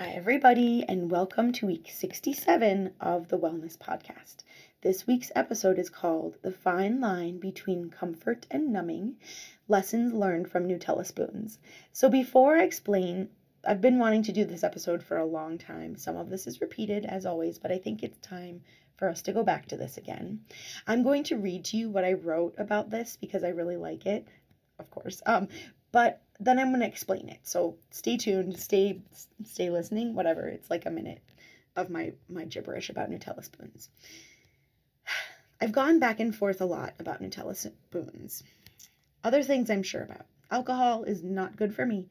Hi, everybody, and welcome to week 67 of the Wellness Podcast. This week's episode is called The Fine Line Between Comfort and Numbing Lessons Learned from Nutella Spoons. So, before I explain, I've been wanting to do this episode for a long time. Some of this is repeated, as always, but I think it's time for us to go back to this again. I'm going to read to you what I wrote about this because I really like it, of course. Um, but then I'm going to explain it. So stay tuned, stay stay listening, whatever. It's like a minute of my my gibberish about Nutella spoons. I've gone back and forth a lot about Nutella spoons. Other things I'm sure about. Alcohol is not good for me.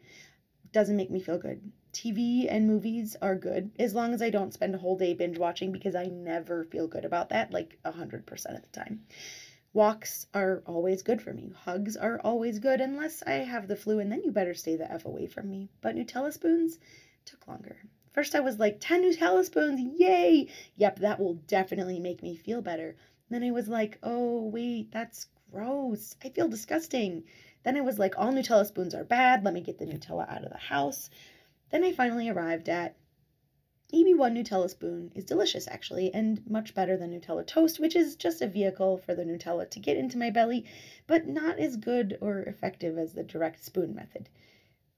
Doesn't make me feel good. TV and movies are good as long as I don't spend a whole day binge watching because I never feel good about that like 100% of the time. Walks are always good for me. Hugs are always good unless I have the flu, and then you better stay the F away from me. But Nutella spoons took longer. First, I was like, 10 Nutella spoons, yay! Yep, that will definitely make me feel better. Then I was like, oh, wait, that's gross. I feel disgusting. Then I was like, all Nutella spoons are bad. Let me get the Nutella out of the house. Then I finally arrived at Maybe one Nutella spoon is delicious actually, and much better than Nutella toast, which is just a vehicle for the Nutella to get into my belly, but not as good or effective as the direct spoon method.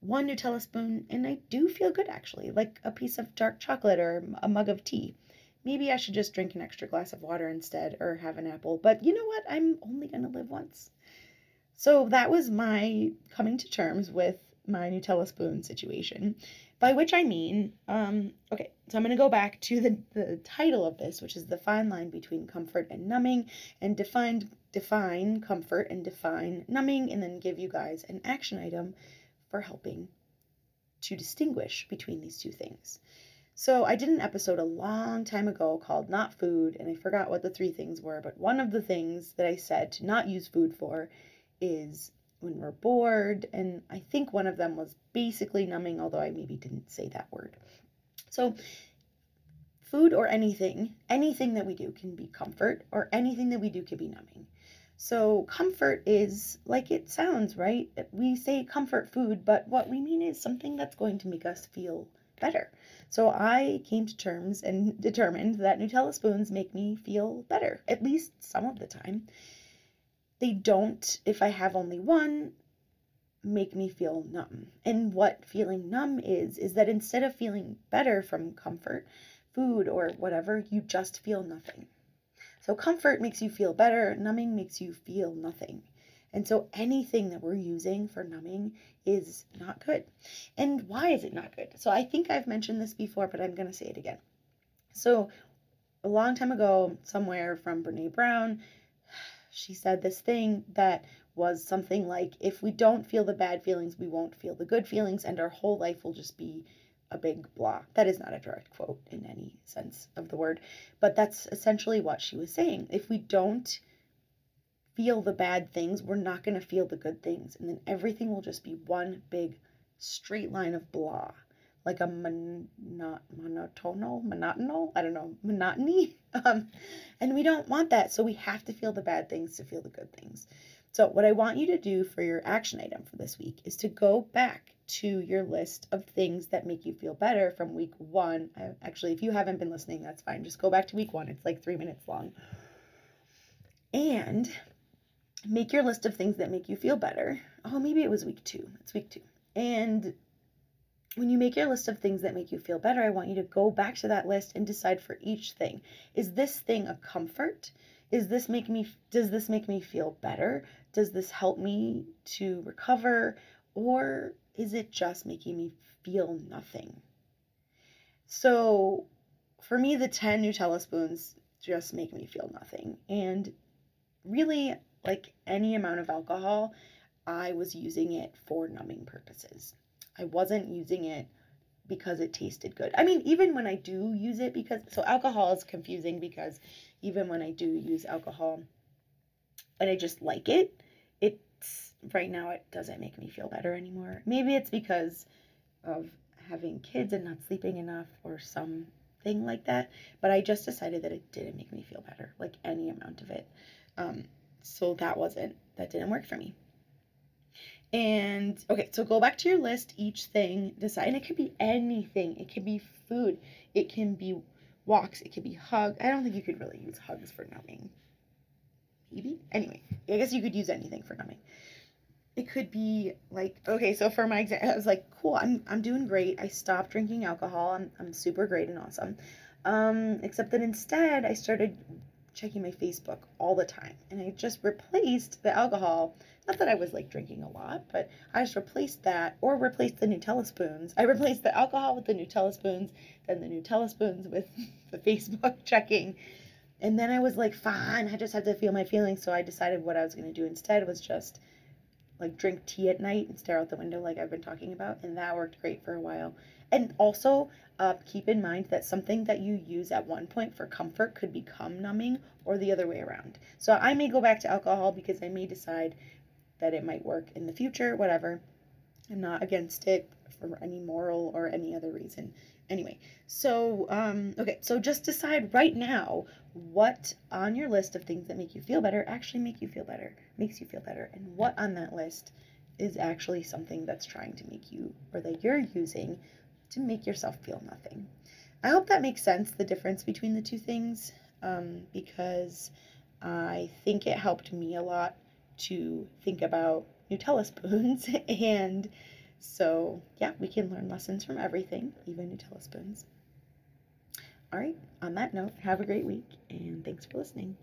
One Nutella spoon, and I do feel good actually, like a piece of dark chocolate or a mug of tea. Maybe I should just drink an extra glass of water instead or have an apple, but you know what? I'm only going to live once. So that was my coming to terms with my Nutella spoon situation. By which I mean, um, okay, so I'm going to go back to the, the title of this, which is the fine line between comfort and numbing, and define define comfort and define numbing, and then give you guys an action item for helping to distinguish between these two things. So I did an episode a long time ago called Not Food, and I forgot what the three things were, but one of the things that I said to not use food for is when we're bored. And I think one of them was basically numbing, although I maybe didn't say that word. So, food or anything, anything that we do can be comfort, or anything that we do can be numbing. So, comfort is like it sounds, right? We say comfort food, but what we mean is something that's going to make us feel better. So, I came to terms and determined that Nutella spoons make me feel better, at least some of the time they don't, if I have only one, make me feel numb. And what feeling numb is, is that instead of feeling better from comfort, food, or whatever, you just feel nothing. So comfort makes you feel better, numbing makes you feel nothing. And so anything that we're using for numbing is not good. And why is it not good? So I think I've mentioned this before, but I'm going to say it again. So a long time ago, somewhere from Brene Brown, she said this thing that was something like if we don't feel the bad feelings, we won't feel the good feelings, and our whole life will just be a big blah. That is not a direct quote in any sense of the word, but that's essentially what she was saying. If we don't feel the bad things, we're not going to feel the good things, and then everything will just be one big straight line of blah like a mon- not monotonal, monotonal, I don't know, monotony. Um, and we don't want that. So we have to feel the bad things to feel the good things. So, what I want you to do for your action item for this week is to go back to your list of things that make you feel better from week one. I, actually, if you haven't been listening, that's fine. Just go back to week one, it's like three minutes long. And make your list of things that make you feel better. Oh, maybe it was week two. It's week two. And when you make your list of things that make you feel better, I want you to go back to that list and decide for each thing. Is this thing a comfort? Is this make me does this make me feel better? Does this help me to recover or is it just making me feel nothing? So, for me the 10 Nutella spoons just make me feel nothing. And really like any amount of alcohol, I was using it for numbing purposes. I wasn't using it because it tasted good. I mean, even when I do use it, because so alcohol is confusing because even when I do use alcohol and I just like it, it's right now it doesn't make me feel better anymore. Maybe it's because of having kids and not sleeping enough or something like that. But I just decided that it didn't make me feel better, like any amount of it. Um, so that wasn't that didn't work for me. And okay, so go back to your list, each thing, decide, and it could be anything. It could be food, it can be walks, it could be hug. I don't think you could really use hugs for numbing. Maybe? Anyway, I guess you could use anything for numbing. It could be like, okay, so for my example, I was like, cool, I'm, I'm doing great. I stopped drinking alcohol. I'm, I'm super great and awesome. Um, except that instead, I started checking my Facebook all the time. And I just replaced the alcohol. Not that I was like drinking a lot, but I just replaced that or replaced the Nutella spoons. I replaced the alcohol with the Nutella spoons, then the Nutella spoons with the Facebook checking. And then I was like, fine, I just have to feel my feelings. So I decided what I was going to do instead was just like drink tea at night and stare out the window like I've been talking about. And that worked great for a while. And also, uh, keep in mind that something that you use at one point for comfort could become numbing or the other way around. So I may go back to alcohol because I may decide that it might work in the future, whatever. I'm not against it for any moral or any reason. Anyway, so um, okay, so just decide right now what on your list of things that make you feel better actually make you feel better, makes you feel better, and what on that list is actually something that's trying to make you or that you're using to make yourself feel nothing. I hope that makes sense, the difference between the two things, um, because I think it helped me a lot to think about Nutella spoons. and so, yeah, we can learn lessons from everything, even Nutella spoons. All right, on that note, have a great week, and thanks for listening.